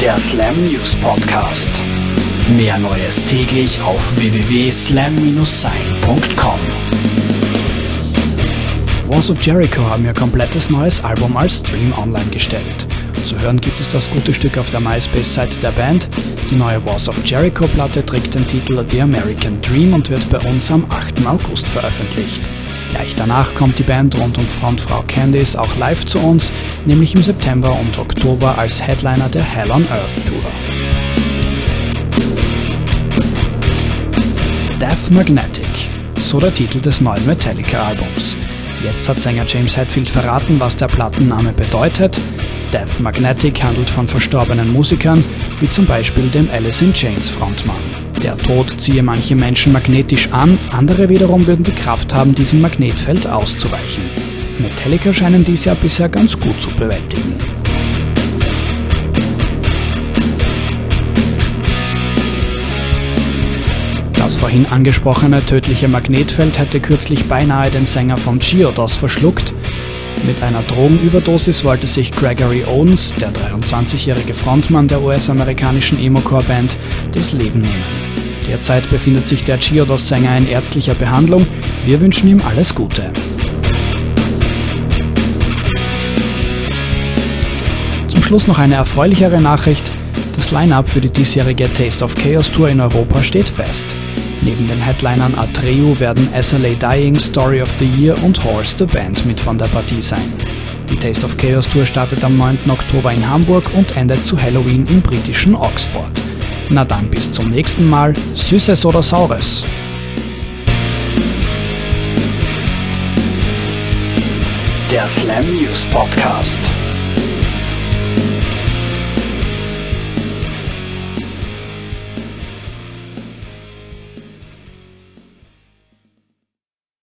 der Slam News Podcast. Mehr Neues täglich auf www.slam-sein.com. Walls of Jericho haben ihr komplettes neues Album als Stream online gestellt. Zu hören gibt es das gute Stück auf der MySpace-Seite der Band. Die neue Walls of Jericho-Platte trägt den Titel The American Dream und wird bei uns am 8. August veröffentlicht. Gleich danach kommt die Band rund um Frontfrau Candice auch live zu uns, nämlich im September und Oktober als Headliner der Hell on Earth Tour. Death Magnetic, so der Titel des neuen Metallica-Albums. Jetzt hat Sänger James Hetfield verraten, was der Plattenname bedeutet. Death Magnetic handelt von verstorbenen Musikern, wie zum Beispiel dem Alice in Chains Frontmann. Der Tod ziehe manche Menschen magnetisch an, andere wiederum würden die Kraft haben, diesem Magnetfeld auszuweichen. Metallica scheinen dies ja bisher ganz gut zu bewältigen. Das vorhin angesprochene tödliche Magnetfeld hätte kürzlich beinahe den Sänger von Chiodos verschluckt. Mit einer Drogenüberdosis wollte sich Gregory Owens, der 23-jährige Frontmann der US-amerikanischen Emo-Core-Band, das Leben nehmen. Derzeit befindet sich der Chiodos-Sänger in ärztlicher Behandlung. Wir wünschen ihm alles Gute. Zum Schluss noch eine erfreulichere Nachricht. Das Line-up für die diesjährige Taste of Chaos Tour in Europa steht fest. Neben den Headlinern Atreu werden SLA Dying, Story of the Year und Horse the Band mit von der Partie sein. Die Taste of Chaos Tour startet am 9. Oktober in Hamburg und endet zu Halloween im britischen Oxford. Na dann bis zum nächsten Mal, Süßes oder Saures. Der Slam News Podcast.